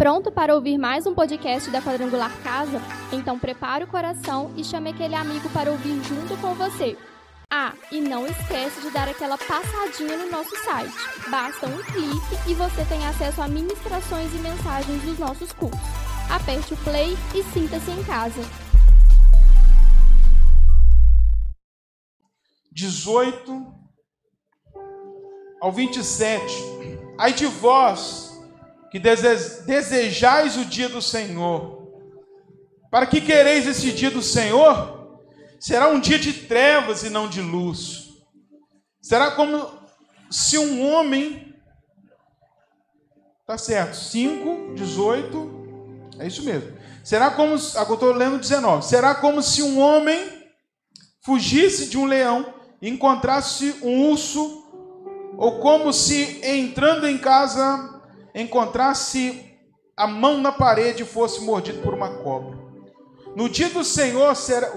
pronto para ouvir mais um podcast da Quadrangular Casa? Então prepare o coração e chame aquele amigo para ouvir junto com você. Ah, e não esquece de dar aquela passadinha no nosso site. Basta um clique e você tem acesso a ministrações e mensagens dos nossos cursos. Aperte o play e sinta-se em casa. 18 ao 27. Ai de vós que desejais o dia do Senhor. Para que quereis esse dia do Senhor? Será um dia de trevas e não de luz. Será como se um homem. Tá certo, 5, 18. É isso mesmo. Será como. Agora estou lendo 19. Será como se um homem fugisse de um leão e encontrasse um urso ou como se entrando em casa encontrasse a mão na parede e fosse mordido por uma cobra. No dia do Senhor será,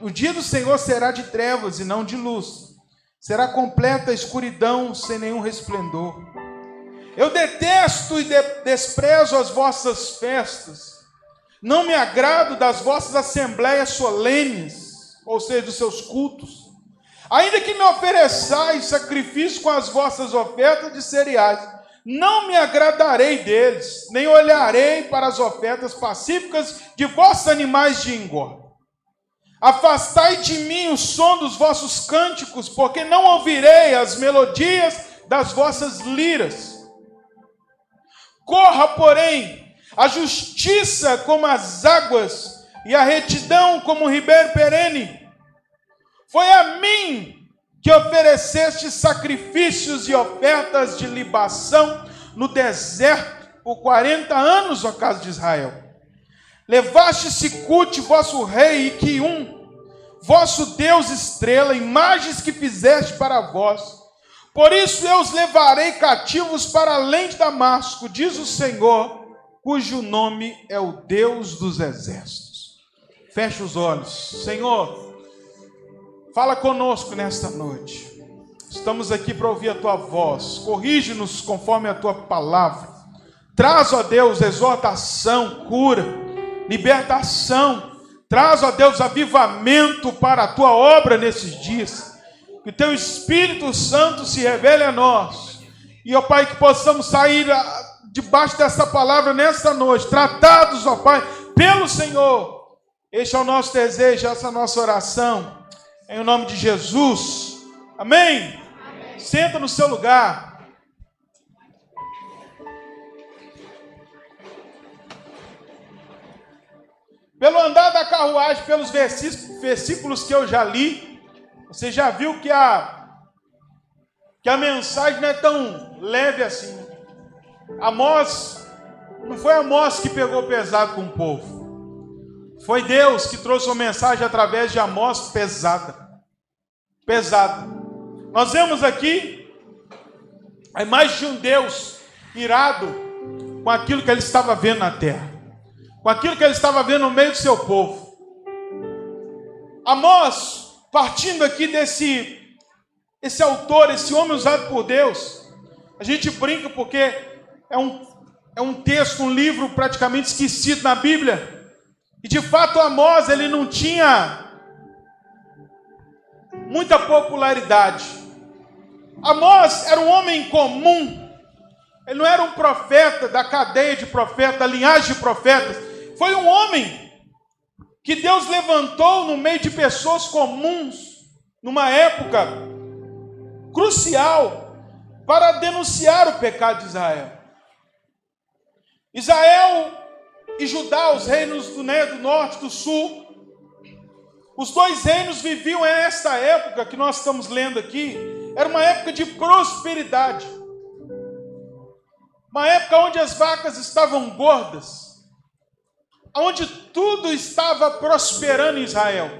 o dia do Senhor será de trevas e não de luz. Será completa escuridão sem nenhum resplendor. Eu detesto e de, desprezo as vossas festas. Não me agrado das vossas assembleias solenes, ou seja, dos seus cultos. Ainda que me ofereçais sacrifício com as vossas ofertas de cereais, não me agradarei deles, nem olharei para as ofertas pacíficas de vossos animais de engorda. Afastai de mim o som dos vossos cânticos, porque não ouvirei as melodias das vossas liras. Corra, porém, a justiça como as águas, e a retidão como o ribeiro perene foi a mim que ofereceste sacrifícios e ofertas de libação no deserto por 40 anos, ó casa de Israel. Levaste Sicute, vosso rei, e Quium, vosso Deus estrela, imagens que fizeste para vós. Por isso eu os levarei cativos para além de Damasco, diz o Senhor, cujo nome é o Deus dos exércitos. Feche os olhos. Senhor, Fala conosco nesta noite. Estamos aqui para ouvir a tua voz. Corrige-nos conforme a tua palavra. Traz, ó Deus, exortação, cura, libertação. Traz, ó Deus, avivamento para a tua obra nesses dias. Que teu Espírito Santo se revele a nós. E, ó Pai, que possamos sair ah, debaixo dessa palavra nesta noite, tratados, ó Pai, pelo Senhor. Este é o nosso desejo, essa é a nossa oração em nome de Jesus. Amém? Amém? Senta no seu lugar. Pelo andar da carruagem, pelos versículos que eu já li, você já viu que a, que a mensagem não é tão leve assim. Amós, não foi Amós que pegou pesado com o povo. Foi Deus que trouxe uma mensagem através de Amós pesada. Pesada. Nós vemos aqui a imagem de um Deus irado com aquilo que ele estava vendo na terra, com aquilo que ele estava vendo no meio do seu povo. Amós, partindo aqui desse esse autor, esse homem usado por Deus, a gente brinca porque é um, é um texto, um livro praticamente esquecido na Bíblia, e de fato Amós ele não tinha muita popularidade. Amós era um homem comum. Ele não era um profeta da cadeia de profetas, da linhagem de profetas. Foi um homem que Deus levantou no meio de pessoas comuns, numa época crucial, para denunciar o pecado de Israel. Israel e Judá, os reinos do, norte, do sul. Os dois reinos viviam nessa época que nós estamos lendo aqui, era uma época de prosperidade. Uma época onde as vacas estavam gordas, onde tudo estava prosperando em Israel.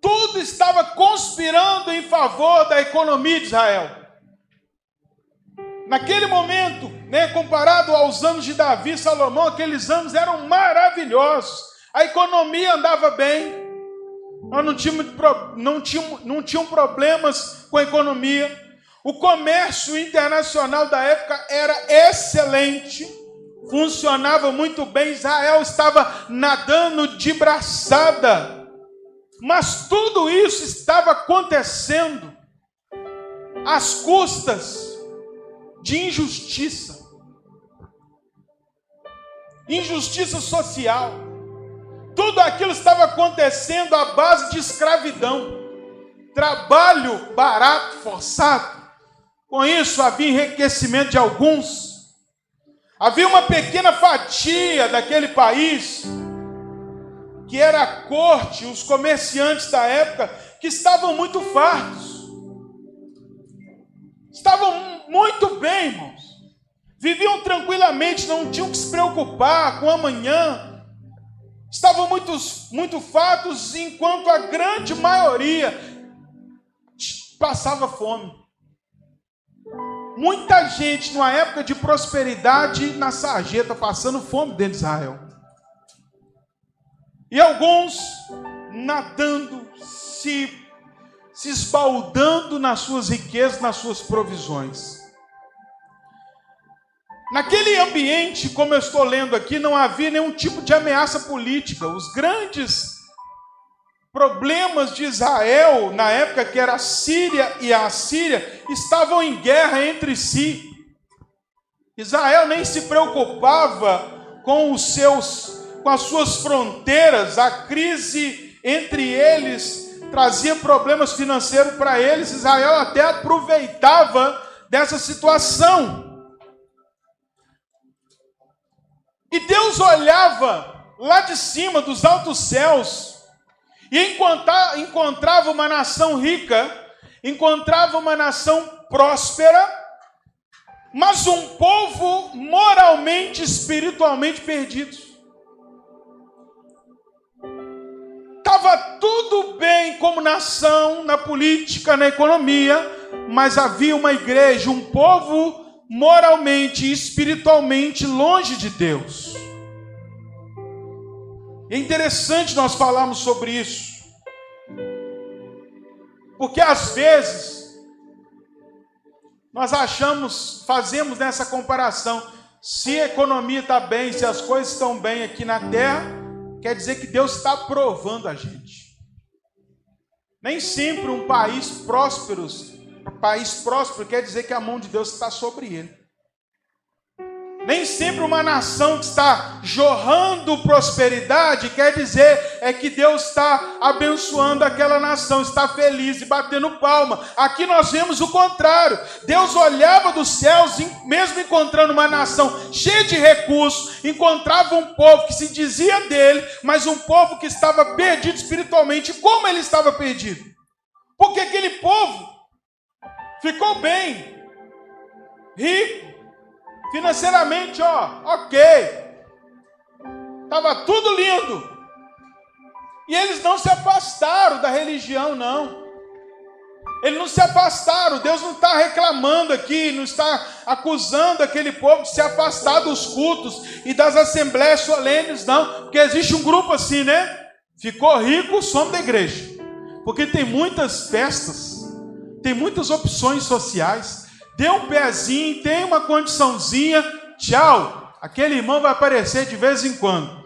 Tudo estava conspirando em favor da economia de Israel. Naquele momento, né, comparado aos anos de Davi e Salomão, aqueles anos eram maravilhosos. A economia andava bem. Nós não tínhamos, não, tínhamos, não tinham problemas com a economia. O comércio internacional da época era excelente, funcionava muito bem. Israel estava nadando de braçada, mas tudo isso estava acontecendo às custas de injustiça, injustiça social. Tudo aquilo estava acontecendo à base de escravidão, trabalho barato, forçado. Com isso havia enriquecimento de alguns. Havia uma pequena fatia daquele país, que era a corte, os comerciantes da época, que estavam muito fartos. Estavam muito bem, irmãos. Viviam tranquilamente, não tinham que se preocupar com amanhã. Estavam muito, muito fartos, enquanto a grande maioria passava fome. Muita gente, numa época de prosperidade, na sarjeta, passando fome dentro de Israel. E alguns nadando, se, se esbaldando nas suas riquezas, nas suas provisões. Naquele ambiente, como eu estou lendo aqui, não havia nenhum tipo de ameaça política. Os grandes problemas de Israel, na época que era a Síria e a Assíria, estavam em guerra entre si. Israel nem se preocupava com os seus com as suas fronteiras, a crise entre eles trazia problemas financeiros para eles. Israel até aproveitava dessa situação. E Deus olhava lá de cima dos altos céus e encontrava uma nação rica, encontrava uma nação próspera, mas um povo moralmente, espiritualmente perdido. Estava tudo bem como nação, na política, na economia, mas havia uma igreja, um povo moralmente e espiritualmente longe de Deus. É interessante nós falarmos sobre isso. Porque às vezes nós achamos, fazemos nessa comparação, se a economia está bem, se as coisas estão bem aqui na terra, quer dizer que Deus está aprovando a gente. Nem sempre um país próspero, país próspero quer dizer que a mão de Deus está sobre ele. Nem sempre uma nação que está jorrando prosperidade quer dizer é que Deus está abençoando aquela nação, está feliz e batendo palma. Aqui nós vemos o contrário. Deus olhava dos céus, mesmo encontrando uma nação cheia de recursos, encontrava um povo que se dizia dele, mas um povo que estava perdido espiritualmente. Como ele estava perdido? Porque aquele povo ficou bem, rico, Financeiramente, ó, ok. Estava tudo lindo. E eles não se afastaram da religião, não. Eles não se afastaram. Deus não está reclamando aqui, não está acusando aquele povo de se afastar dos cultos e das assembleias solenes, não. Porque existe um grupo assim, né? Ficou rico, somos da igreja. Porque tem muitas festas, tem muitas opções sociais deu um pezinho, tem uma condiçãozinha, tchau. Aquele irmão vai aparecer de vez em quando.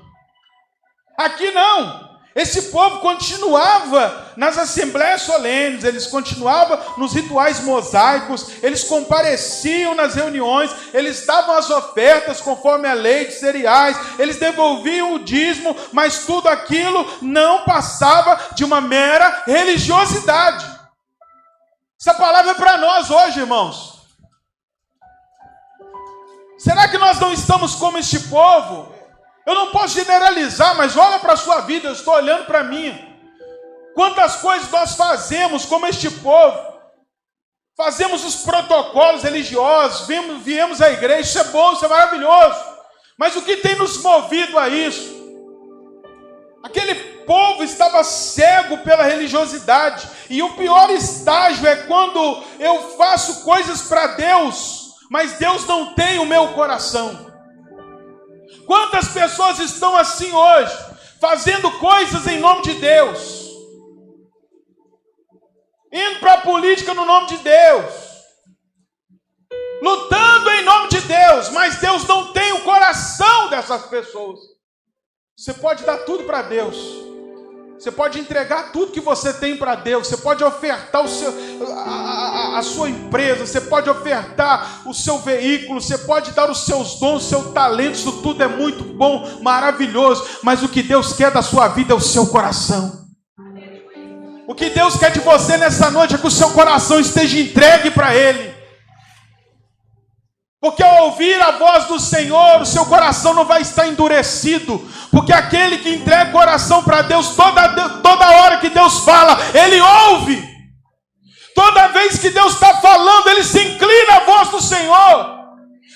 Aqui não. Esse povo continuava nas assembleias solenes, eles continuavam nos rituais mosaicos, eles compareciam nas reuniões, eles davam as ofertas conforme a lei de cereais, eles devolviam o dízimo, mas tudo aquilo não passava de uma mera religiosidade. Essa palavra é para nós hoje, irmãos. Será que nós não estamos como este povo? Eu não posso generalizar, mas olha para a sua vida, eu estou olhando para mim. Quantas coisas nós fazemos como este povo? Fazemos os protocolos religiosos, viemos, viemos à igreja, isso é bom, isso é maravilhoso. Mas o que tem nos movido a isso? Aquele povo estava cego pela religiosidade, e o pior estágio é quando eu faço coisas para Deus mas Deus não tem o meu coração. Quantas pessoas estão assim hoje, fazendo coisas em nome de Deus, indo para a política no nome de Deus, lutando em nome de Deus, mas Deus não tem o coração dessas pessoas. Você pode dar tudo para Deus, você pode entregar tudo que você tem para Deus. Você pode ofertar o seu, a, a, a, sua empresa. Você pode ofertar o seu veículo. Você pode dar os seus dons, o seu talento. Isso tudo é muito bom, maravilhoso. Mas o que Deus quer da sua vida é o seu coração. O que Deus quer de você nessa noite é que o seu coração esteja entregue para Ele. Porque ao ouvir a voz do Senhor, o seu coração não vai estar endurecido. Porque aquele que entrega o coração para Deus, toda, toda hora que Deus fala, ele ouve. Toda vez que Deus está falando, ele se inclina à voz do Senhor.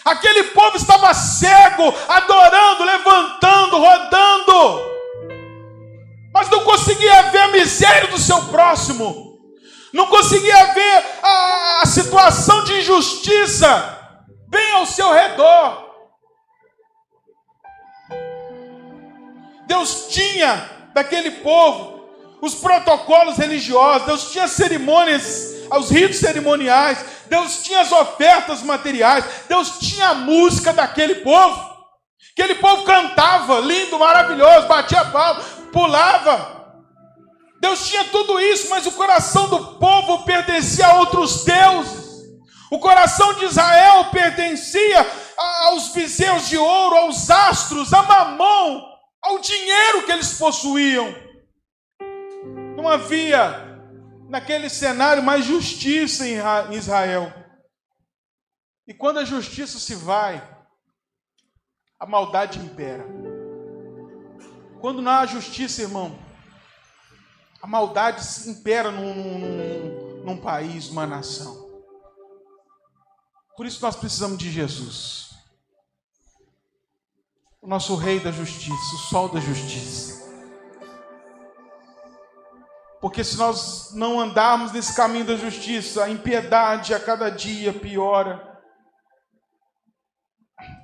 Aquele povo estava cego, adorando, levantando, rodando, mas não conseguia ver a miséria do seu próximo, não conseguia ver a, a situação de injustiça bem ao seu redor. Deus tinha daquele povo os protocolos religiosos, Deus tinha cerimônias, os ritos cerimoniais, Deus tinha as ofertas materiais, Deus tinha a música daquele povo. Aquele povo cantava, lindo, maravilhoso, batia palma, pulava. Deus tinha tudo isso, mas o coração do povo pertencia a outros deuses. O coração de Israel pertencia aos viseus de ouro, aos astros, a mamão, ao dinheiro que eles possuíam. Não havia naquele cenário mais justiça em Israel. E quando a justiça se vai, a maldade impera. Quando não há justiça, irmão, a maldade impera num, num, num país, numa nação. Por isso nós precisamos de Jesus. O nosso Rei da Justiça, o Sol da Justiça. Porque se nós não andarmos nesse caminho da justiça, a impiedade a cada dia piora.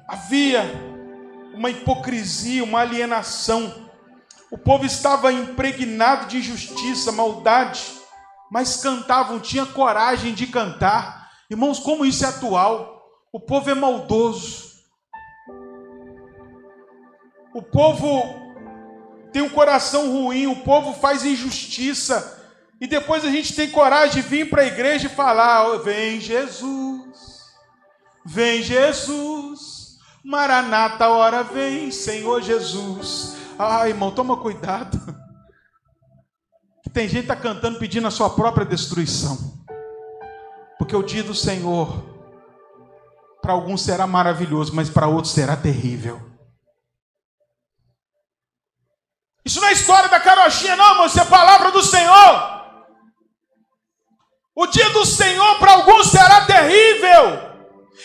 Havia uma hipocrisia, uma alienação. O povo estava impregnado de injustiça, maldade, mas cantavam, tinha coragem de cantar Irmãos, como isso é atual. O povo é maldoso. O povo tem um coração ruim, o povo faz injustiça. E depois a gente tem coragem de vir para a igreja e falar: oh, Vem Jesus, vem Jesus, Maranata, hora vem, Senhor Jesus. Ai, irmão, toma cuidado. Que tem gente que está cantando pedindo a sua própria destruição. Porque o dia do Senhor, para alguns será maravilhoso, mas para outros será terrível. Isso não é história da carochinha, não. Isso é palavra do Senhor. O dia do Senhor para alguns será terrível.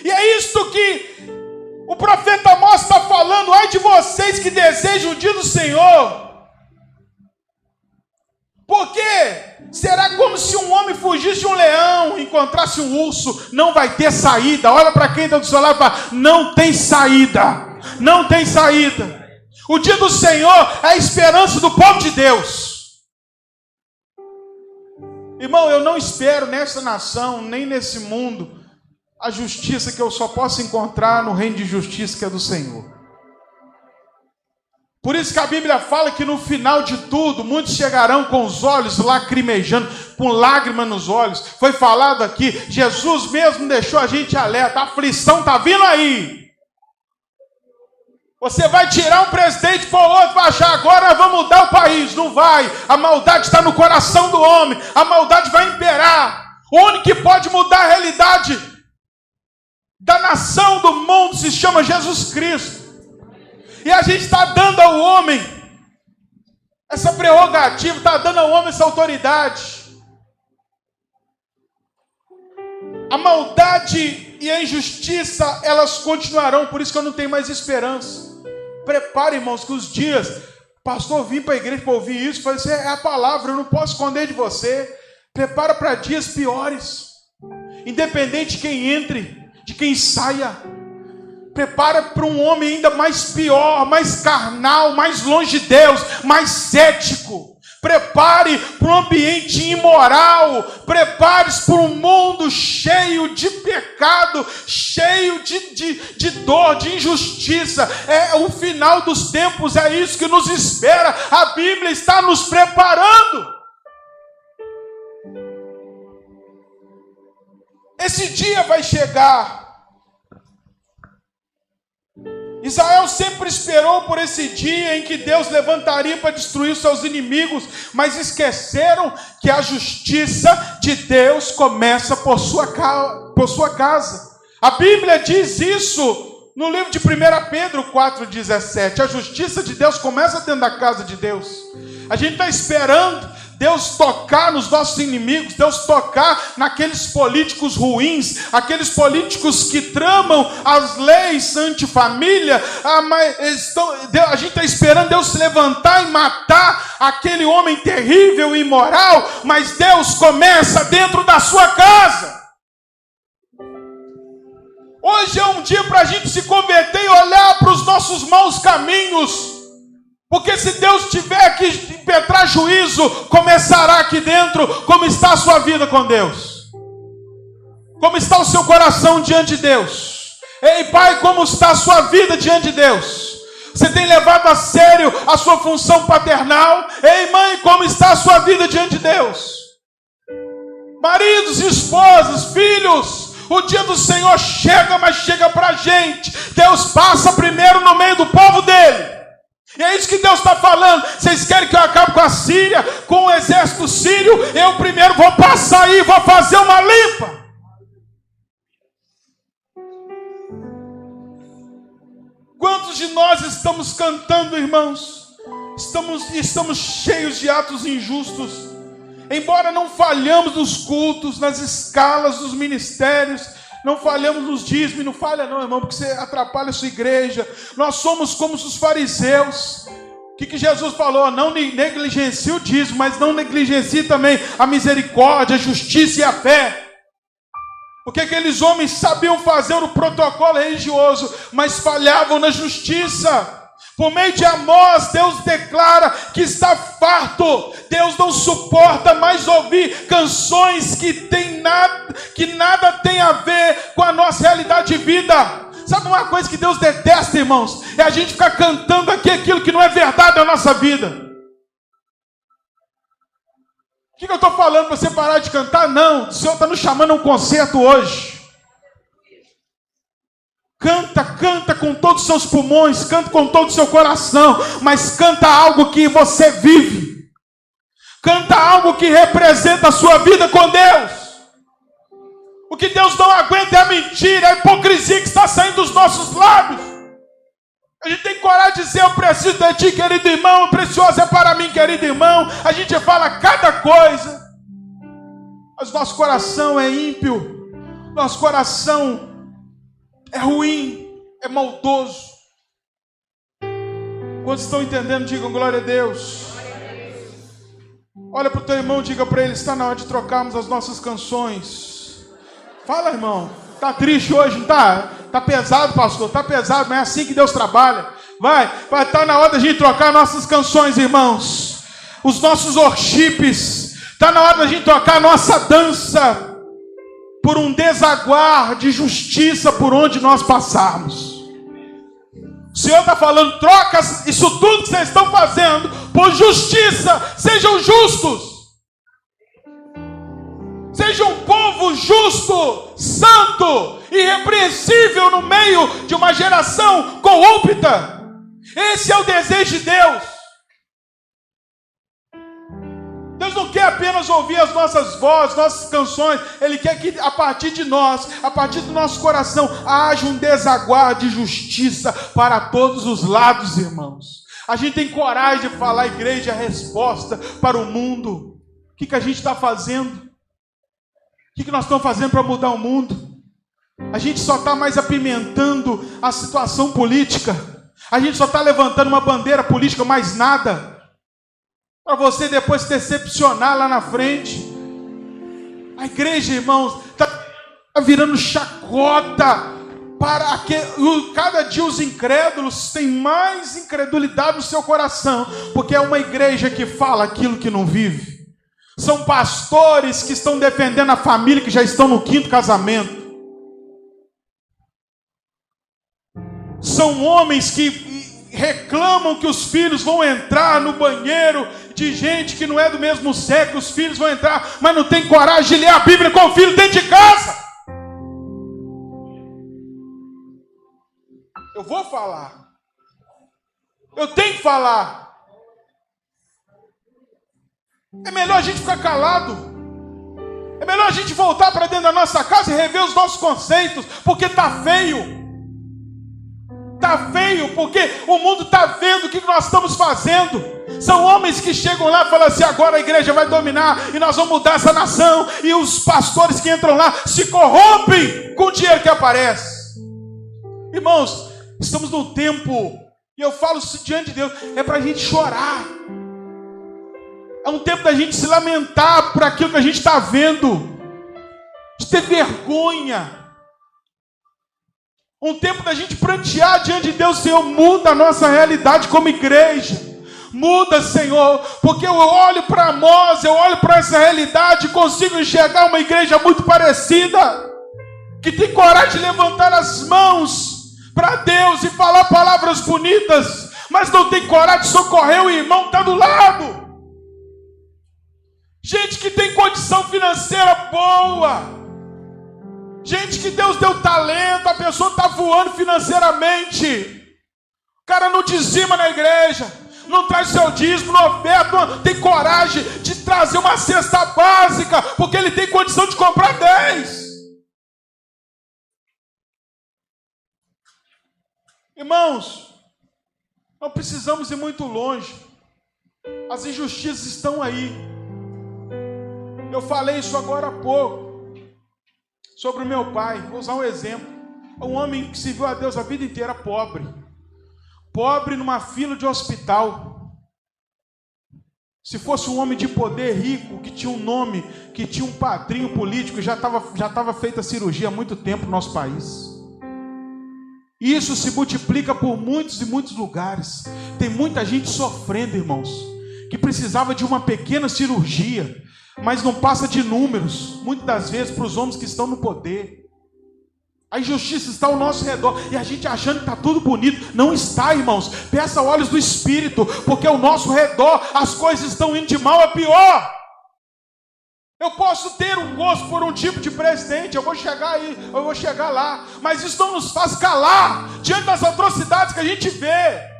E é isto que o profeta Amós está falando. Ai de vocês que desejam o dia do Senhor. Porque será como se um homem fugisse de um leão, encontrasse um urso, não vai ter saída. Olha para quem está do seu lado e fala: não tem saída, não tem saída. O dia do Senhor é a esperança do povo de Deus. Irmão, eu não espero nessa nação, nem nesse mundo, a justiça que eu só posso encontrar no reino de justiça que é do Senhor. Por isso que a Bíblia fala que no final de tudo, muitos chegarão com os olhos lacrimejando, com lágrimas nos olhos. Foi falado aqui, Jesus mesmo deixou a gente alerta, a aflição está vindo aí. Você vai tirar um presidente para outro, vai achar agora vamos mudar o país. Não vai. A maldade está no coração do homem. A maldade vai imperar. O único que pode mudar a realidade da nação, do mundo, se chama Jesus Cristo. E a gente está dando ao homem essa prerrogativa, está dando ao homem essa autoridade. A maldade e a injustiça, elas continuarão, por isso que eu não tenho mais esperança. Prepare, irmãos, que os dias, pastor, vim para a igreja para ouvir isso, falei assim, é a palavra, eu não posso esconder de você. Prepara para dias piores. Independente de quem entre, de quem saia prepara para um homem ainda mais pior, mais carnal, mais longe de Deus, mais cético. Prepare para um ambiente imoral. Prepare-se para um mundo cheio de pecado, cheio de, de, de dor, de injustiça. É o final dos tempos, é isso que nos espera. A Bíblia está nos preparando. Esse dia vai chegar. Israel sempre esperou por esse dia em que Deus levantaria para destruir seus inimigos, mas esqueceram que a justiça de Deus começa por sua, por sua casa. A Bíblia diz isso no livro de 1 Pedro 4,17. A justiça de Deus começa dentro da casa de Deus. A gente está esperando Deus tocar nos nossos inimigos, Deus tocar naqueles políticos ruins, aqueles políticos que tramam as leis antifamília. Ah, a gente está esperando Deus se levantar e matar aquele homem terrível e imoral, mas Deus começa dentro da sua casa. Hoje é um dia para a gente se converter e olhar para os nossos maus caminhos porque se Deus tiver que impetrar juízo, começará aqui dentro como está a sua vida com Deus. Como está o seu coração diante de Deus? Ei, pai, como está a sua vida diante de Deus? Você tem levado a sério a sua função paternal? Ei, mãe, como está a sua vida diante de Deus? Maridos esposas, filhos, o dia do Senhor chega, mas chega para a gente. Deus passa primeiro no meio do povo dele. E é isso que Deus está falando. Vocês querem que eu acabe com a Síria, com o exército sírio? Eu primeiro vou passar aí, vou fazer uma limpa. Quantos de nós estamos cantando, irmãos? Estamos, estamos cheios de atos injustos. Embora não falhamos nos cultos, nas escalas dos ministérios, não falhamos nos dízimos, não falha não, irmão, porque você atrapalha a sua igreja. Nós somos como os fariseus. O que, que Jesus falou? Não negligencie o dízimo, mas não negligencie também a misericórdia, a justiça e a fé. Porque aqueles homens sabiam fazer o protocolo religioso, mas falhavam na justiça. Por meio de Amós, Deus declara que está farto. Deus não suporta mais ouvir canções que tem nada, que nada tem a ver com a nossa realidade de vida. Sabe uma coisa que Deus detesta, irmãos? É a gente ficar cantando aqui aquilo que não é verdade na nossa vida. O que, que eu estou falando para você parar de cantar? Não, o Senhor está nos chamando a um concerto hoje. Canta, canta com todos os seus pulmões, canta com todo o seu coração, mas canta algo que você vive. Canta algo que representa a sua vida com Deus. O que Deus não aguenta é a mentira, a hipocrisia que está saindo dos nossos lábios. A gente tem coragem de dizer: Eu preciso de ti, querido irmão, precioso é para mim, querido irmão. A gente fala cada coisa, mas nosso coração é ímpio, nosso coração é ruim, é maldoso. Quantos estão entendendo, digam glória a Deus. Olha para o teu irmão, diga para ele: está na hora de trocarmos as nossas canções. Fala, irmão. Tá triste hoje, não tá? Tá pesado, pastor. Tá pesado, mas é assim que Deus trabalha. Vai, vai estar tá na hora da gente trocar nossas canções, irmãos. Os nossos worships. Está na hora da gente trocar a nossa dança por um desaguar de justiça por onde nós passarmos. O Senhor está falando, troca isso tudo que vocês estão fazendo por justiça, sejam justos. Seja um povo justo, santo, irrepreensível no meio de uma geração corrupta. Esse é o desejo de Deus. Deus não quer apenas ouvir as nossas vozes, nossas canções, Ele quer que a partir de nós, a partir do nosso coração, haja um desaguar de justiça para todos os lados, irmãos. A gente tem coragem de falar, igreja, a resposta para o mundo. O que, que a gente está fazendo? O que, que nós estamos fazendo para mudar o mundo? A gente só está mais apimentando a situação política. A gente só está levantando uma bandeira política, mais nada. Para você depois se decepcionar lá na frente. A igreja, irmãos, está virando chacota para que cada dia os incrédulos têm mais incredulidade no seu coração, porque é uma igreja que fala aquilo que não vive. São pastores que estão defendendo a família que já estão no quinto casamento. São homens que reclamam que os filhos vão entrar no banheiro de gente que não é do mesmo sexo, os filhos vão entrar, mas não tem coragem de ler a Bíblia com o filho dentro de casa. Eu vou falar. Eu tenho que falar. É melhor a gente ficar calado. É melhor a gente voltar para dentro da nossa casa e rever os nossos conceitos, porque tá feio. Tá feio, porque o mundo tá vendo o que nós estamos fazendo. São homens que chegam lá e falam assim: agora a igreja vai dominar e nós vamos mudar essa nação. E os pastores que entram lá se corrompem com o dinheiro que aparece. Irmãos, estamos num tempo, e eu falo isso diante de Deus, é para a gente chorar. É um tempo da gente se lamentar por aquilo que a gente está vendo, de ter vergonha. Um tempo da gente prantear diante de Deus, Senhor, muda a nossa realidade como igreja. Muda, Senhor, porque eu olho para nós, eu olho para essa realidade e consigo enxergar uma igreja muito parecida, que tem coragem de levantar as mãos para Deus e falar palavras bonitas, mas não tem coragem de socorrer o irmão que está do lado. Gente que tem condição financeira boa, gente que Deus deu talento, a pessoa está voando financeiramente, o cara não dizima na igreja não traz seu dízimo, não oferta, não tem coragem de trazer uma cesta básica, porque ele tem condição de comprar 10. Irmãos, não precisamos ir muito longe. As injustiças estão aí. Eu falei isso agora há pouco sobre o meu pai. Vou usar um exemplo. Um homem que serviu a Deus a vida inteira pobre pobre numa fila de hospital. Se fosse um homem de poder rico, que tinha um nome, que tinha um padrinho político, já estava já tava feita a cirurgia há muito tempo no nosso país. Isso se multiplica por muitos e muitos lugares. Tem muita gente sofrendo, irmãos, que precisava de uma pequena cirurgia, mas não passa de números, muitas das vezes para os homens que estão no poder. A injustiça está ao nosso redor e a gente achando que está tudo bonito. Não está, irmãos. Peça olhos do Espírito, porque ao nosso redor as coisas estão indo de mal a pior. Eu posso ter um gosto por um tipo de presidente, eu vou chegar aí, eu vou chegar lá, mas isso não nos faz calar diante das atrocidades que a gente vê.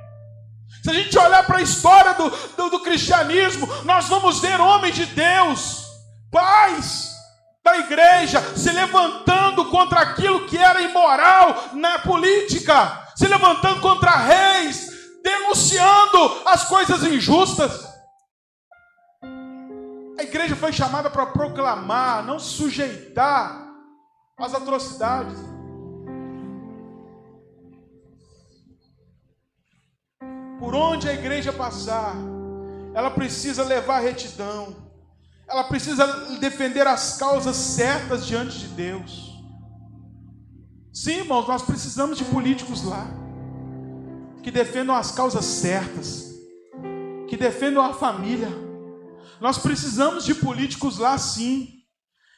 Se a gente olhar para a história do, do, do cristianismo, nós vamos ver homens de Deus, pais, da igreja se levantando contra aquilo que era imoral na política, se levantando contra reis, denunciando as coisas injustas. A igreja foi chamada para proclamar, não sujeitar às atrocidades. Por onde a igreja passar, ela precisa levar retidão ela precisa defender as causas certas diante de Deus. Sim, irmãos, nós precisamos de políticos lá que defendam as causas certas, que defendam a família. Nós precisamos de políticos lá, sim,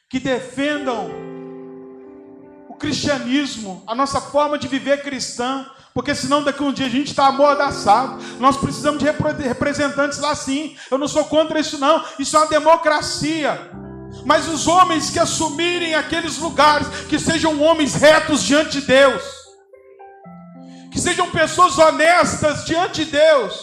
que defendam o cristianismo, a nossa forma de viver cristã, porque senão daqui um dia a gente está amordaçado. Nós precisamos de representantes lá sim. Eu não sou contra isso, não. Isso é uma democracia. Mas os homens que assumirem aqueles lugares, que sejam homens retos diante de Deus, que sejam pessoas honestas diante de Deus,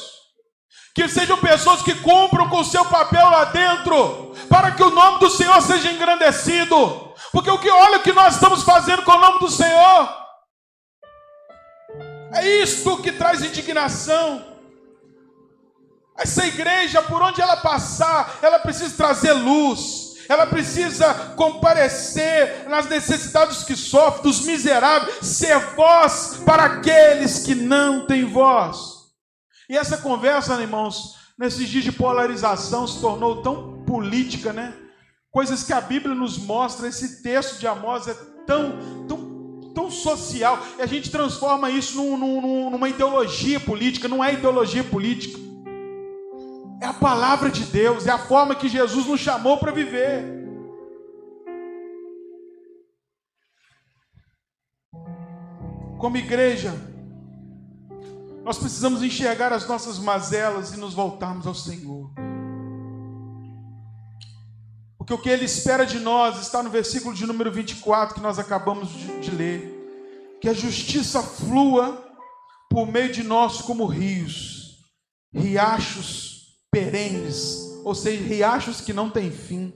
que sejam pessoas que cumpram com o seu papel lá dentro, para que o nome do Senhor seja engrandecido. Porque o que olha o que nós estamos fazendo com o nome do Senhor. É isto que traz indignação. Essa igreja, por onde ela passar, ela precisa trazer luz, ela precisa comparecer nas necessidades que sofrem, dos miseráveis, ser voz para aqueles que não têm voz. E essa conversa, irmãos, nesses dias de polarização se tornou tão política, né? Coisas que a Bíblia nos mostra, esse texto de Amós é tão, tão, tão social, e a gente transforma isso num, num, numa ideologia política. Não é ideologia política. É a palavra de Deus, é a forma que Jesus nos chamou para viver. Como igreja, nós precisamos enxergar as nossas mazelas e nos voltarmos ao Senhor. Porque o que Ele espera de nós está no versículo de número 24 que nós acabamos de, de ler: que a justiça flua por meio de nós como rios, riachos perenes, ou seja, riachos que não têm fim.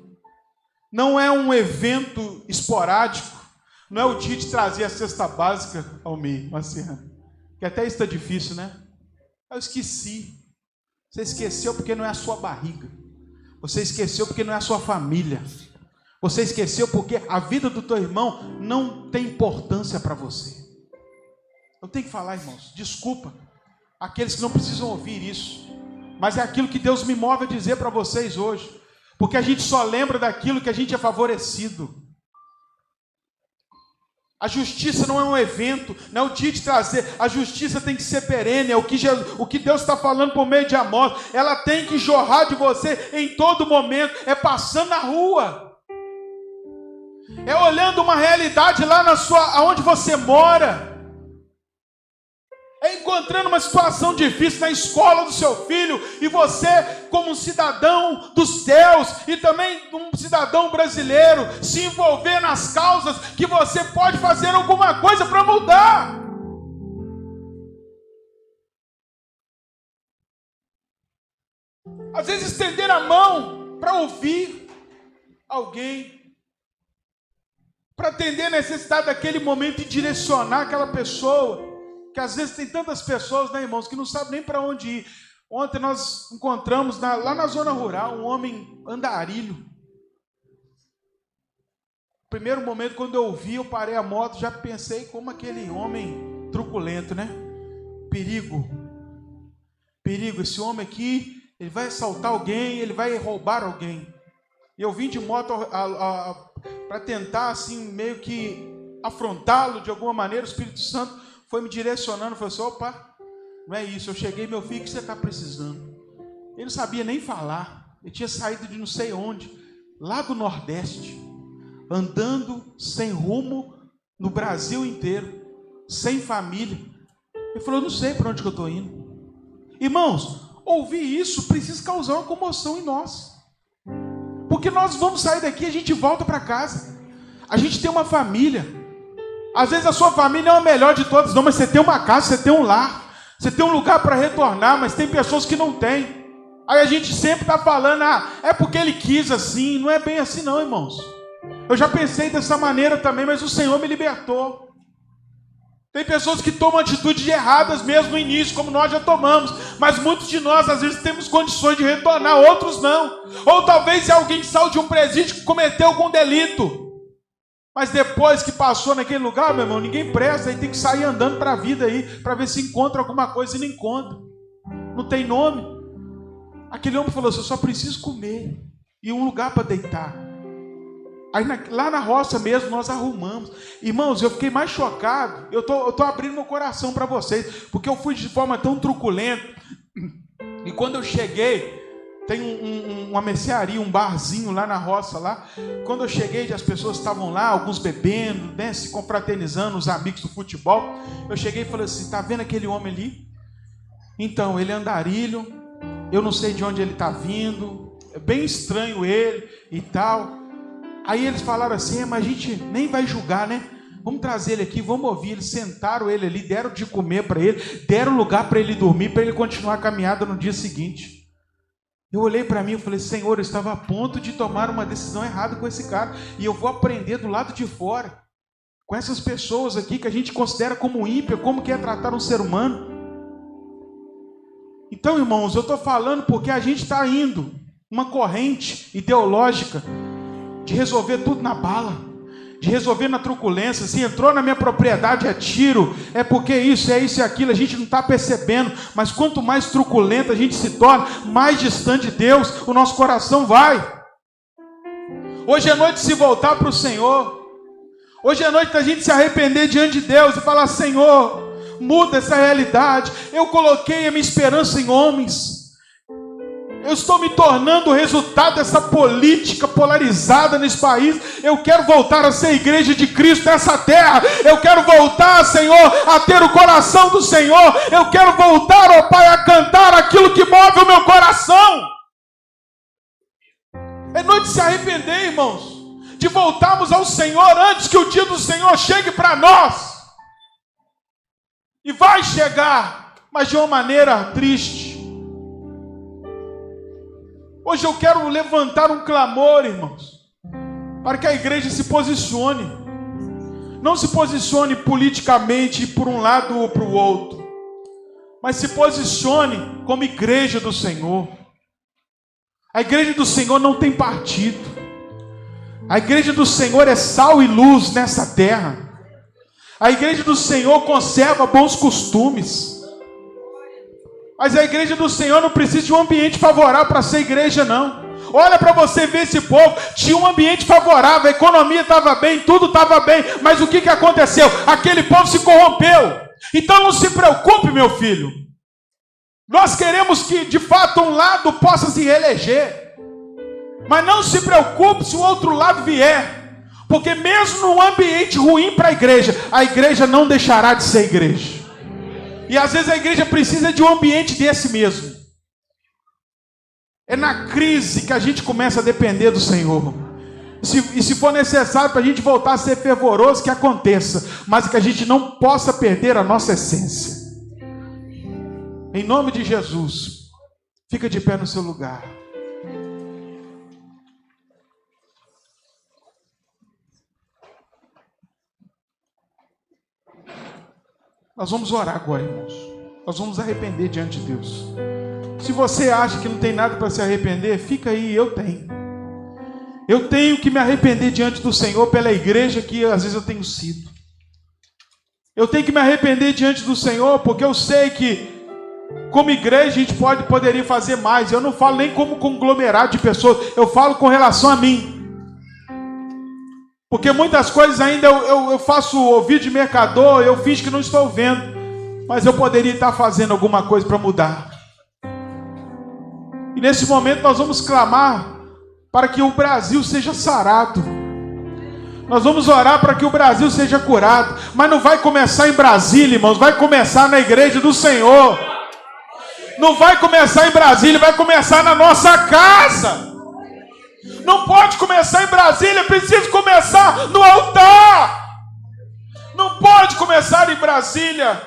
Não é um evento esporádico, não é o dia de trazer a cesta básica ao meio, Marciano. Que até está difícil, né? Eu esqueci. Você esqueceu porque não é a sua barriga. Você esqueceu porque não é a sua família. Você esqueceu porque a vida do teu irmão não tem importância para você. Eu tenho que falar, irmãos, desculpa aqueles que não precisam ouvir isso, mas é aquilo que Deus me move a dizer para vocês hoje, porque a gente só lembra daquilo que a gente é favorecido. A justiça não é um evento, não é o dia de trazer. A justiça tem que ser perene, é o que, Jesus, o que Deus está falando por meio de Amós. Ela tem que jorrar de você em todo momento, é passando na rua. É olhando uma realidade lá na sua, aonde você mora é encontrando uma situação difícil na escola do seu filho e você, como um cidadão dos céus e também um cidadão brasileiro, se envolver nas causas que você pode fazer alguma coisa para mudar. Às vezes estender a mão para ouvir alguém, para atender a necessidade daquele momento e direcionar aquela pessoa. Que às vezes tem tantas pessoas, né, irmãos, que não sabem nem para onde ir. Ontem nós encontramos na, lá na zona rural um homem andarilho. Primeiro momento, quando eu ouvi, eu parei a moto, já pensei como aquele homem truculento, né? Perigo. Perigo, esse homem aqui, ele vai assaltar alguém, ele vai roubar alguém. E eu vim de moto para tentar, assim, meio que afrontá-lo de alguma maneira. O Espírito Santo foi me direcionando, falou assim: opa, não é isso. Eu cheguei, meu filho, o que você está precisando? Ele não sabia nem falar. Ele tinha saído de não sei onde, lá do Nordeste, andando sem rumo no Brasil inteiro, sem família. Ele falou: não sei para onde que eu estou indo. Irmãos, ouvir isso precisa causar uma comoção em nós. Porque nós vamos sair daqui, a gente volta para casa. A gente tem uma família. Às vezes a sua família não é a melhor de todas, não, mas você tem uma casa, você tem um lar, você tem um lugar para retornar, mas tem pessoas que não têm. Aí a gente sempre está falando, ah, é porque ele quis assim, não é bem assim, não, irmãos. Eu já pensei dessa maneira também, mas o Senhor me libertou. Tem pessoas que tomam atitudes erradas mesmo no início, como nós já tomamos, mas muitos de nós às vezes temos condições de retornar, outros não. Ou talvez alguém saiu de um presídio que cometeu algum delito. Mas depois que passou naquele lugar, meu irmão, ninguém presta, aí tem que sair andando para a vida aí, para ver se encontra alguma coisa e não encontra. Não tem nome. Aquele homem falou assim: eu só preciso comer e um lugar para deitar. Aí na, lá na roça mesmo nós arrumamos. Irmãos, eu fiquei mais chocado. Eu tô, tô abrindo meu coração para vocês, porque eu fui de forma tão truculenta. E quando eu cheguei, tem um, um, uma mercearia, um barzinho lá na roça lá. Quando eu cheguei, as pessoas estavam lá, alguns bebendo, né, se confraternizando, os amigos do futebol. Eu cheguei e falei assim: tá vendo aquele homem ali? Então, ele é andarilho, eu não sei de onde ele está vindo, é bem estranho ele e tal. Aí eles falaram assim: é, mas a gente nem vai julgar, né? Vamos trazer ele aqui, vamos ouvir. Eles sentaram ele ali, deram de comer para ele, deram lugar para ele dormir, para ele continuar a caminhada no dia seguinte. Eu olhei para mim e falei: Senhor, eu estava a ponto de tomar uma decisão errada com esse cara, e eu vou aprender do lado de fora, com essas pessoas aqui que a gente considera como ímpio, como que é tratar um ser humano. Então, irmãos, eu estou falando porque a gente está indo uma corrente ideológica de resolver tudo na bala de resolver na truculência. Se entrou na minha propriedade é tiro, é porque isso, é isso e aquilo, a gente não está percebendo. Mas quanto mais truculento a gente se torna, mais distante de Deus o nosso coração vai. Hoje é noite se voltar para o Senhor. Hoje é noite da gente se arrepender diante de Deus e falar: Senhor, muda essa realidade. Eu coloquei a minha esperança em homens. Eu estou me tornando o resultado dessa política polarizada nesse país. Eu quero voltar a ser igreja de Cristo nessa terra. Eu quero voltar, Senhor, a ter o coração do Senhor. Eu quero voltar, ó Pai, a cantar aquilo que move o meu coração. É noite de se arrepender, irmãos. De voltarmos ao Senhor antes que o dia do Senhor chegue para nós. E vai chegar, mas de uma maneira triste. Hoje eu quero levantar um clamor, irmãos, para que a igreja se posicione. Não se posicione politicamente por um lado ou para o outro, mas se posicione como igreja do Senhor. A igreja do Senhor não tem partido. A igreja do Senhor é sal e luz nessa terra. A igreja do Senhor conserva bons costumes. Mas a igreja do Senhor não precisa de um ambiente favorável para ser igreja, não. Olha para você ver esse povo, tinha um ambiente favorável, a economia estava bem, tudo estava bem, mas o que, que aconteceu? Aquele povo se corrompeu. Então não se preocupe, meu filho. Nós queremos que de fato um lado possa se reeleger, mas não se preocupe se o outro lado vier, porque mesmo num ambiente ruim para a igreja, a igreja não deixará de ser igreja. E às vezes a igreja precisa de um ambiente desse mesmo. É na crise que a gente começa a depender do Senhor. Se, e se for necessário para a gente voltar a ser fervoroso, que aconteça, mas que a gente não possa perder a nossa essência. Em nome de Jesus, fica de pé no seu lugar. Nós vamos orar agora, irmãos. Nós vamos arrepender diante de Deus. Se você acha que não tem nada para se arrepender, fica aí, eu tenho. Eu tenho que me arrepender diante do Senhor pela igreja que às vezes eu tenho sido. Eu tenho que me arrepender diante do Senhor porque eu sei que como igreja a gente pode poderia fazer mais. Eu não falo nem como conglomerado de pessoas, eu falo com relação a mim. Porque muitas coisas ainda eu, eu, eu faço ouvido de mercador, eu fiz que não estou vendo, mas eu poderia estar fazendo alguma coisa para mudar. E nesse momento nós vamos clamar para que o Brasil seja sarado. Nós vamos orar para que o Brasil seja curado, mas não vai começar em Brasília, irmãos, vai começar na igreja do Senhor. Não vai começar em Brasília, vai começar na nossa casa. Não pode começar em Brasília, precisa começar no altar. Não pode começar em Brasília.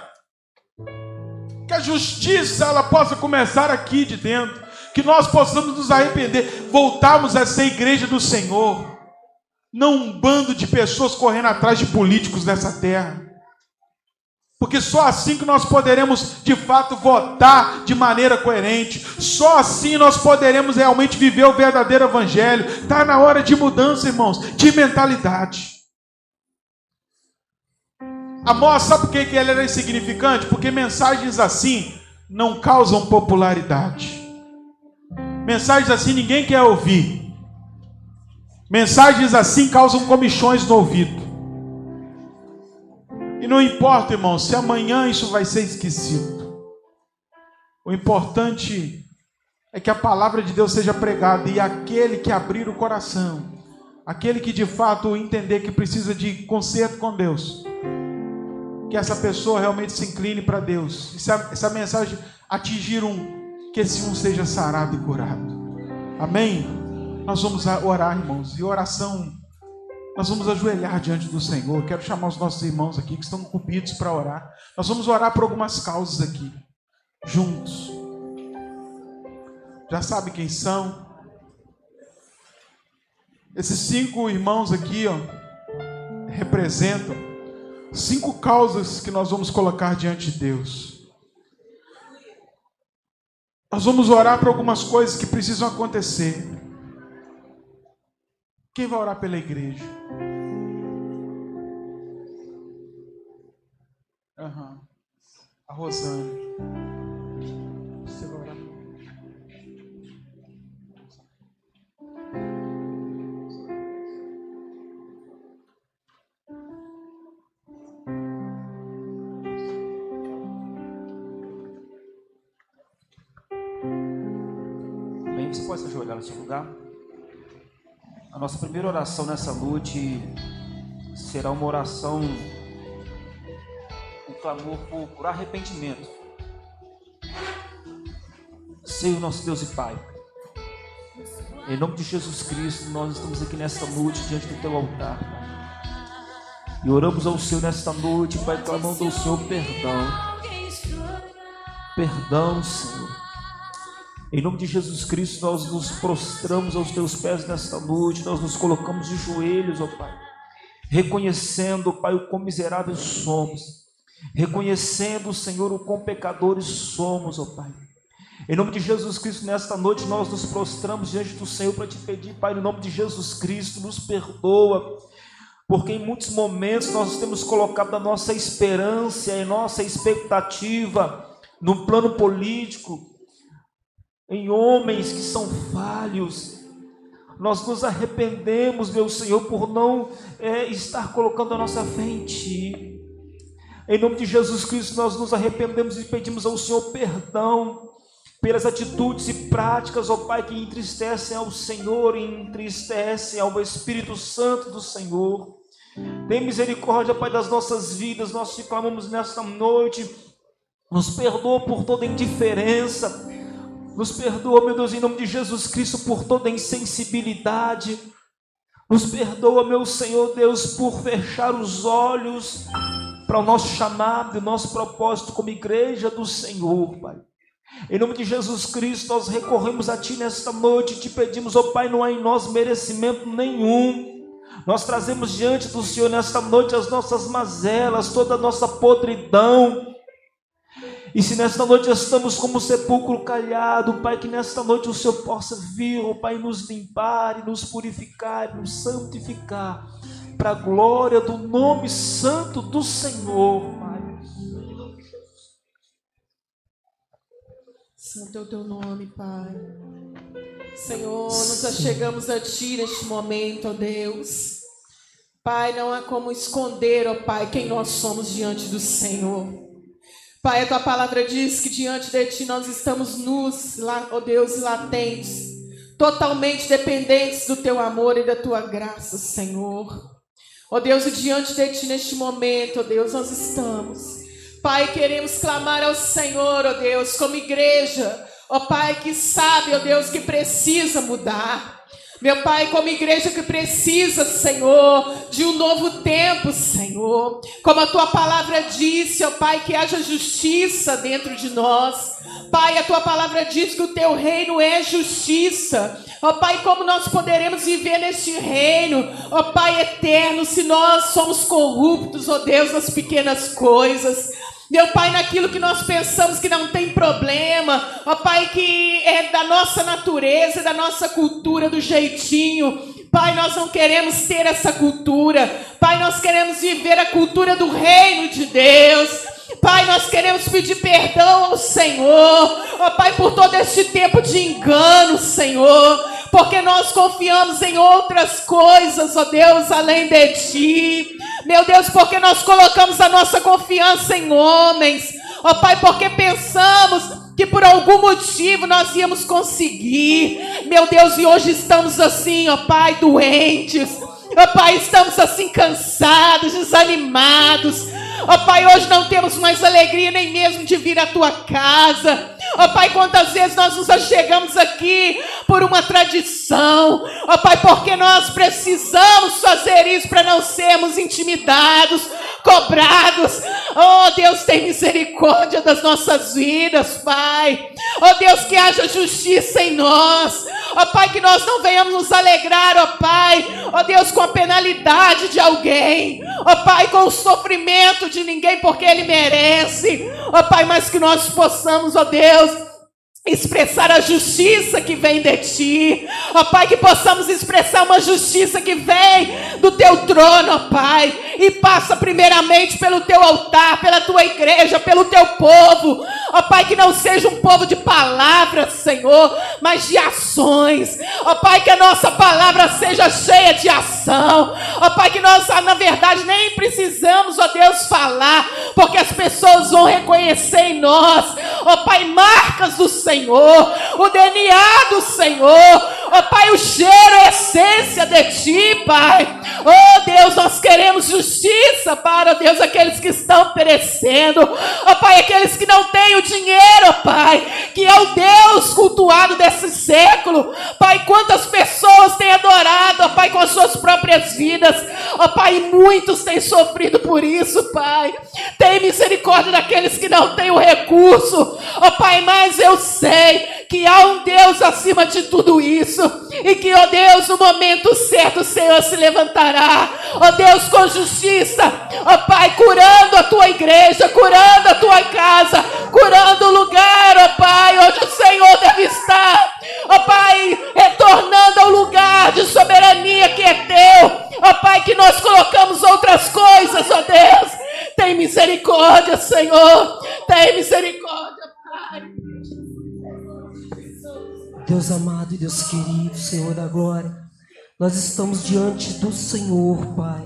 Que a justiça ela possa começar aqui de dentro. Que nós possamos nos arrepender, voltarmos a ser igreja do Senhor. Não um bando de pessoas correndo atrás de políticos nessa terra. Porque só assim que nós poderemos de fato votar de maneira coerente, só assim nós poderemos realmente viver o verdadeiro evangelho. Está na hora de mudança, irmãos, de mentalidade. Amós, sabe por que ele era insignificante? Porque mensagens assim não causam popularidade. Mensagens assim ninguém quer ouvir. Mensagens assim causam comichões no ouvido. E não importa, irmão, se amanhã isso vai ser esquecido. O importante é que a palavra de Deus seja pregada e aquele que abrir o coração, aquele que de fato entender que precisa de conserto com Deus, que essa pessoa realmente se incline para Deus. E se essa mensagem atingir um, que esse um seja sarado e curado. Amém? Nós vamos orar, irmãos, e oração nós vamos ajoelhar diante do Senhor. Quero chamar os nossos irmãos aqui que estão cumpridos para orar. Nós vamos orar por algumas causas aqui, juntos. Já sabe quem são? Esses cinco irmãos aqui, ó, representam cinco causas que nós vamos colocar diante de Deus. Nós vamos orar por algumas coisas que precisam acontecer. Quem vai orar pela igreja? Uhum. A Rosane. Você vai orar. Bem, você pode se ajoelhar no seu lugar? Nossa primeira oração nessa noite será uma oração, um clamor por, por arrependimento. Senhor nosso Deus e Pai, em nome de Jesus Cristo, nós estamos aqui nesta noite diante do Teu altar. E oramos ao Senhor nesta noite, Pai, clamando ao Senhor perdão. Perdão, Senhor. Em nome de Jesus Cristo, nós nos prostramos aos teus pés nesta noite, nós nos colocamos de joelhos, ó Pai, reconhecendo, Pai, o quão miseráveis somos, reconhecendo, Senhor, o quão pecadores somos, ó Pai. Em nome de Jesus Cristo, nesta noite nós nos prostramos diante do Senhor para te pedir, Pai, no nome de Jesus Cristo, nos perdoa, porque em muitos momentos nós temos colocado a nossa esperança e a nossa expectativa no plano político, em homens que são falhos. Nós nos arrependemos, meu Senhor, por não é, estar colocando a nossa fé em Ti. Em nome de Jesus Cristo, nós nos arrependemos e pedimos ao Senhor perdão pelas atitudes e práticas, ó Pai, que entristecem ao Senhor e entristecem ao Espírito Santo do Senhor. Tem misericórdia, Pai, das nossas vidas, nós te clamamos nesta noite. Nos perdoa por toda indiferença, nos perdoa, meu Deus, em nome de Jesus Cristo, por toda insensibilidade. Nos perdoa, meu Senhor Deus, por fechar os olhos para o nosso chamado e o nosso propósito como igreja do Senhor, Pai. Em nome de Jesus Cristo, nós recorremos a Ti nesta noite e te pedimos, ó oh, Pai, não há em nós merecimento nenhum. Nós trazemos diante do Senhor nesta noite as nossas mazelas, toda a nossa podridão, e se nesta noite estamos como sepulcro calhado, Pai, que nesta noite o Senhor possa vir, oh, Pai, nos limpar e nos purificar, e nos santificar, para a glória do nome santo do Senhor, Pai. Santo é o teu nome, Pai. Senhor, nos achegamos a Ti neste momento, ó Deus. Pai, não há como esconder, ó Pai, quem nós somos diante do Senhor. Pai, a tua palavra diz que diante de ti nós estamos nus, ó Deus, latentes, totalmente dependentes do teu amor e da tua graça, Senhor. Ó Deus, e diante de ti neste momento, ó Deus, nós estamos. Pai, queremos clamar ao Senhor, ó Deus, como igreja, ó Pai, que sabe, ó Deus, que precisa mudar. Meu Pai, como igreja que precisa, Senhor, de um novo tempo, Senhor. Como a tua palavra disse, ó Pai, que haja justiça dentro de nós. Pai, a tua palavra diz que o teu reino é justiça. Ó Pai, como nós poderemos viver neste reino, ó Pai eterno, se nós somos corruptos, ó Deus, nas pequenas coisas. Meu Pai, naquilo que nós pensamos que não tem problema, ó Pai, que é da nossa natureza, da nossa cultura, do jeitinho. Pai, nós não queremos ter essa cultura. Pai, nós queremos viver a cultura do reino de Deus. Pai, nós queremos pedir perdão ao Senhor, ó Pai, por todo este tempo de engano, Senhor, porque nós confiamos em outras coisas, ó Deus, além de Ti. Meu Deus, porque nós colocamos a nossa confiança em homens. Ó Pai, porque pensamos que por algum motivo nós íamos conseguir. Meu Deus, e hoje estamos assim, ó Pai, doentes. Ó Pai, estamos assim cansados, desanimados. Ó Pai, hoje não temos mais alegria nem mesmo de vir à tua casa. Ó Pai, quantas vezes nós nos achegamos aqui por uma tradição. Ó Pai, porque nós precisamos fazer isso para não sermos intimidados, cobrados. Oh Deus, tem misericórdia das nossas vidas, Pai. Oh Deus, que haja justiça em nós. Ó Pai, que nós não venhamos nos alegrar, ó Pai. Ó Deus, com a penalidade de alguém. Ó Pai, com o sofrimento de ninguém, porque Ele merece. Ó Pai, mas que nós possamos, ó Deus Deus! Expressar a justiça que vem de ti. Ó Pai, que possamos expressar uma justiça que vem do teu trono, ó Pai, e passa primeiramente pelo teu altar, pela tua igreja, pelo teu povo. Ó Pai, que não seja um povo de palavras, Senhor, mas de ações. Ó Pai, que a nossa palavra seja cheia de ação. Ó Pai, que nós, na verdade, nem precisamos, ó Deus, falar, porque as pessoas vão reconhecer em nós. Ó Pai, marca marcas do Senhor, o DNA do Senhor. Ó Pai, o cheiro, a essência de Ti, Pai. Oh Deus, nós queremos justiça para, Deus, aqueles que estão perecendo. Ó Pai, aqueles que não têm o dinheiro, Pai, que é o Deus cultuado desse século. Pai, quantas pessoas têm adorado, ó Pai, com as suas próprias vidas. Ó Pai, muitos têm sofrido por isso, Pai. Tem misericórdia daqueles que não têm o recurso. Ó Pai, mas eu sei que há um Deus acima de tudo isso. E que, ó Deus, no momento certo o Senhor se levantará. Ó Deus, com justiça. Ó Pai, curando a tua igreja, curando Deus amado e Deus querido, Senhor da glória, nós estamos diante do Senhor, Pai.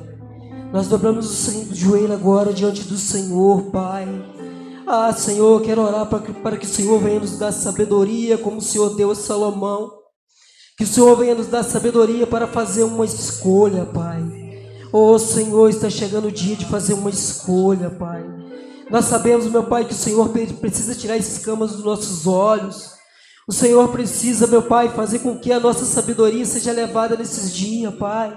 Nós dobramos o joelho agora diante do Senhor, Pai. Ah, Senhor, quero orar para que, para que o Senhor venha nos dar sabedoria, como o Senhor deu a Salomão. Que o Senhor venha nos dar sabedoria para fazer uma escolha, Pai. Oh, Senhor, está chegando o dia de fazer uma escolha, Pai. Nós sabemos, meu Pai, que o Senhor precisa tirar escamas dos nossos olhos. O Senhor precisa, meu Pai, fazer com que a nossa sabedoria seja levada nesses dias, Pai.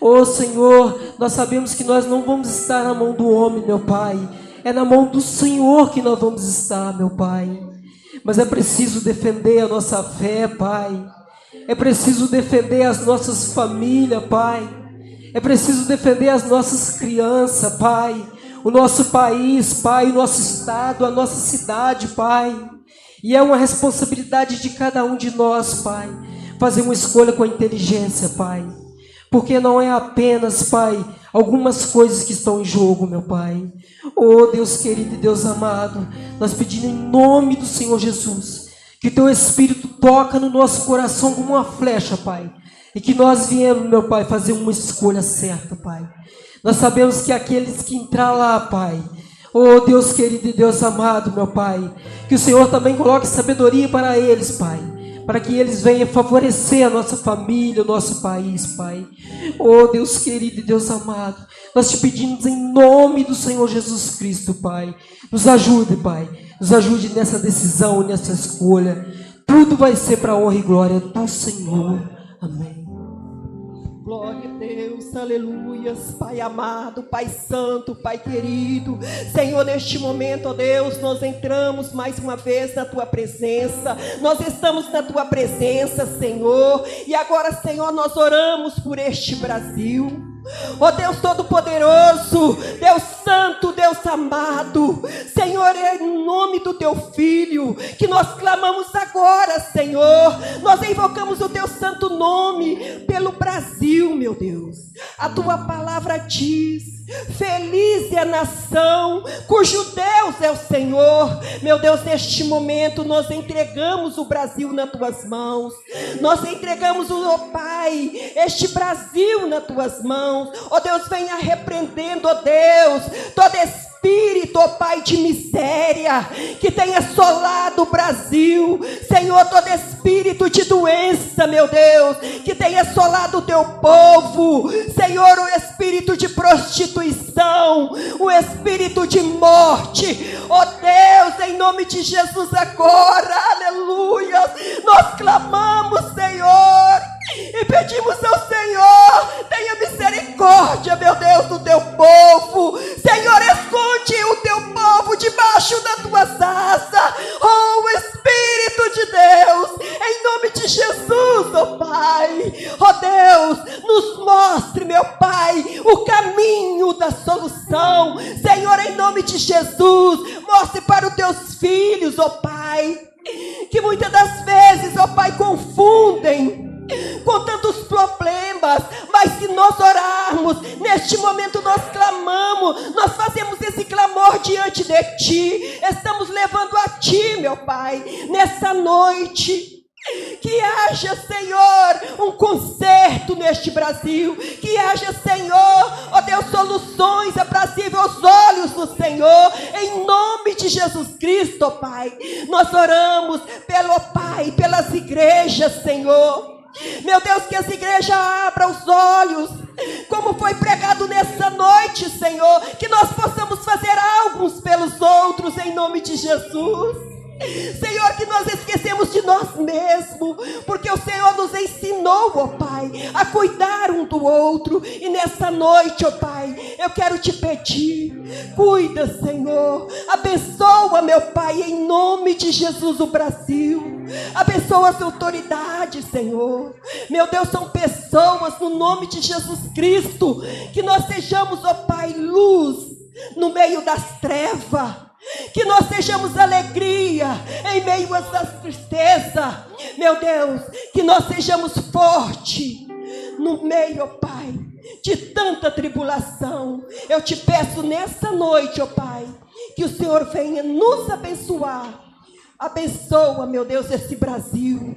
Oh Senhor, nós sabemos que nós não vamos estar na mão do homem, meu Pai. É na mão do Senhor que nós vamos estar, meu Pai. Mas é preciso defender a nossa fé, Pai. É preciso defender as nossas famílias, Pai. É preciso defender as nossas crianças, Pai. O nosso país, Pai, o nosso estado, a nossa cidade, Pai. E é uma responsabilidade de cada um de nós, Pai, fazer uma escolha com a inteligência, Pai. Porque não é apenas, Pai, algumas coisas que estão em jogo, meu Pai. Oh, Deus querido e Deus amado, nós pedimos em nome do Senhor Jesus, que teu Espírito toca no nosso coração como uma flecha, Pai. E que nós viemos, meu Pai, fazer uma escolha certa, Pai. Nós sabemos que aqueles que entrar lá, Pai, Oh Deus querido e Deus amado, meu Pai, que o Senhor também coloque sabedoria para eles, Pai, para que eles venham favorecer a nossa família, o nosso país, Pai. Oh Deus querido e Deus amado, nós te pedimos em nome do Senhor Jesus Cristo, Pai. Nos ajude, Pai, nos ajude nessa decisão, nessa escolha. Tudo vai ser para honra e glória do Senhor. Amém. Glória Deus, aleluias, Pai amado, Pai santo, Pai querido. Senhor, neste momento, ó Deus, nós entramos mais uma vez na tua presença. Nós estamos na tua presença, Senhor. E agora, Senhor, nós oramos por este Brasil. Ó oh Deus Todo-Poderoso, Deus Santo, Deus amado, Senhor, é em nome do Teu Filho que nós clamamos agora, Senhor. Nós invocamos o Teu santo nome pelo Brasil, meu Deus. A Tua palavra diz Feliz é a nação cujo Deus é o Senhor. Meu Deus, neste momento nós entregamos o Brasil nas tuas mãos. Nós entregamos o oh Pai, este Brasil nas tuas mãos. Ó oh Deus, venha repreendendo, ó oh Deus, todo esse espírito, ó Pai, de miséria que tem assolado o Brasil. Senhor, todo espírito de doença, meu Deus, que tem assolado o teu povo. Senhor, o espírito de prostituição, o espírito de morte. Ó Deus, em nome de Jesus agora, aleluia. Nós clamamos, Senhor, e pedimos ao Senhor, tenha misericórdia, meu Deus, do teu povo. Senhor, esconde o teu povo debaixo da tua asas. Oh, Espírito de Deus, em nome de Jesus, oh Pai. Oh Deus, nos mostre, meu Pai, o caminho da solução. Senhor, em nome de Jesus, mostre para os teus filhos, oh Pai, que muitas das vezes, oh Pai, confundem com tantos problemas, mas se nós orarmos, neste momento nós clamamos, nós fazemos esse clamor diante de Ti, estamos levando a Ti, meu Pai, nessa noite. Que haja, Senhor, um conserto neste Brasil. Que haja, Senhor, ó Deus, soluções aprazíveis aos olhos do Senhor. Em nome de Jesus Cristo, Pai, nós oramos pelo Pai, pelas igrejas, Senhor. Meu Deus, que essa igreja abra os olhos, como foi pregado nessa noite, Senhor, que nós possamos fazer algo uns pelos outros, em nome de Jesus. Senhor, que nós esquecemos de nós mesmos, porque o Senhor nos ensinou, ó Pai, a cuidar um do outro. E nessa noite, ó Pai, eu quero te pedir, cuida, Senhor, abençoa, meu Pai, em nome de Jesus o Brasil, abençoa as autoridades, Senhor. Meu Deus, são pessoas no nome de Jesus Cristo, que nós sejamos, ó Pai, luz no meio das trevas que nós sejamos alegria em meio a essa tristeza. Meu Deus, que nós sejamos forte no meio, ó Pai, de tanta tribulação. Eu te peço nessa noite, ó Pai, que o Senhor venha nos abençoar. Abençoa, meu Deus, esse Brasil.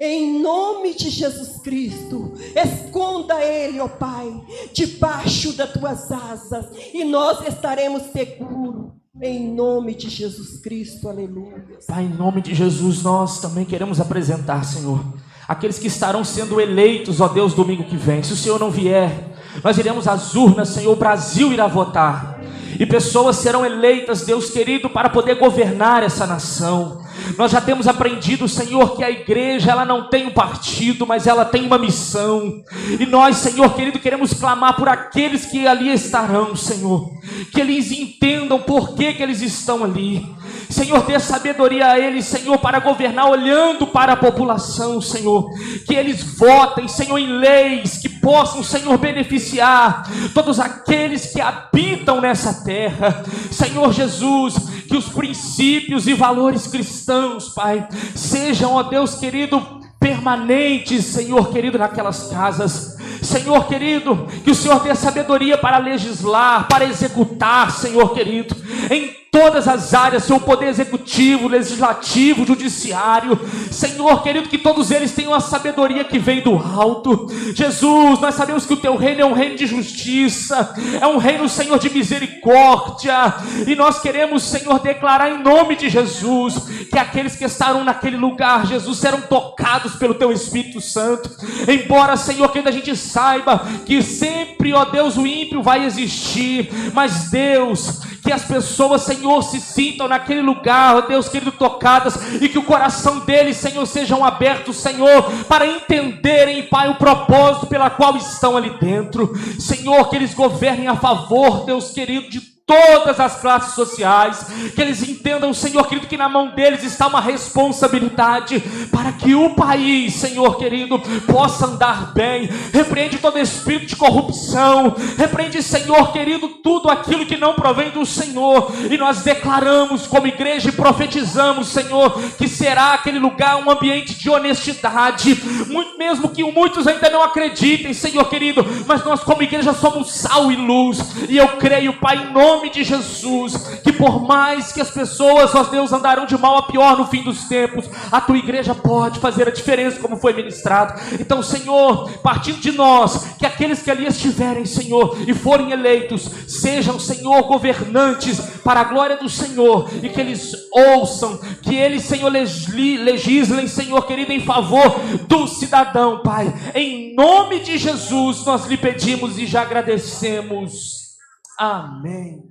Em nome de Jesus Cristo, esconda ele, ó Pai, debaixo das tuas asas, e nós estaremos seguros. Em nome de Jesus Cristo, aleluia. Pai, em nome de Jesus, nós também queremos apresentar, Senhor, aqueles que estarão sendo eleitos, ó Deus, domingo que vem. Se o Senhor não vier, nós iremos às urnas, Senhor, o Brasil irá votar. E pessoas serão eleitas, Deus querido, para poder governar essa nação. Nós já temos aprendido, Senhor, que a igreja ela não tem um partido, mas ela tem uma missão. E nós, Senhor querido, queremos clamar por aqueles que ali estarão, Senhor. Que eles entendam por que, que eles estão ali. Senhor, dê sabedoria a eles, Senhor, para governar olhando para a população, Senhor. Que eles votem, Senhor, em leis que possam, Senhor, beneficiar todos aqueles que habitam nessa terra. Senhor Jesus, que os princípios e valores cristãos, Pai, sejam, ó Deus querido, permanentes, Senhor querido, naquelas casas. Senhor querido, que o Senhor dê sabedoria para legislar, para executar, Senhor querido, em todas as áreas, seu poder executivo, legislativo, judiciário. Senhor, querido, que todos eles tenham a sabedoria que vem do alto. Jesus, nós sabemos que o teu reino é um reino de justiça, é um reino, Senhor, de misericórdia. E nós queremos, Senhor, declarar em nome de Jesus que aqueles que estarão naquele lugar, Jesus, serão tocados pelo teu Espírito Santo. Embora, Senhor, que a saiba que sempre, ó Deus, o ímpio vai existir, mas Deus, que as pessoas, Senhor, se sintam naquele lugar, ó Deus querido, tocadas, e que o coração deles, Senhor, sejam abertos, Senhor, para entenderem, Pai, o propósito pela qual estão ali dentro. Senhor, que eles governem a favor, Deus querido, de todas as classes sociais, que eles entendam, Senhor querido, que na mão deles está uma responsabilidade para que o país, Senhor querido, possa andar bem. Repreende todo espírito de corrupção, repreende, Senhor querido, tudo aquilo que não provém do Senhor, e nós declaramos como igreja e profetizamos, Senhor, que será aquele lugar um ambiente de honestidade, muito mesmo que muitos ainda não acreditem, Senhor querido, mas nós como igreja somos sal e luz, e eu creio, Pai, em nome nome de Jesus, que por mais que as pessoas, ó Deus, andarão de mal a pior no fim dos tempos, a tua igreja pode fazer a diferença, como foi ministrado. Então, Senhor, partindo de nós, que aqueles que ali estiverem, Senhor, e forem eleitos, sejam, Senhor, governantes para a glória do Senhor, e que eles ouçam, que eles, Senhor, legislem, Senhor querido, em favor do cidadão, Pai. Em nome de Jesus, nós lhe pedimos e já agradecemos. Amém.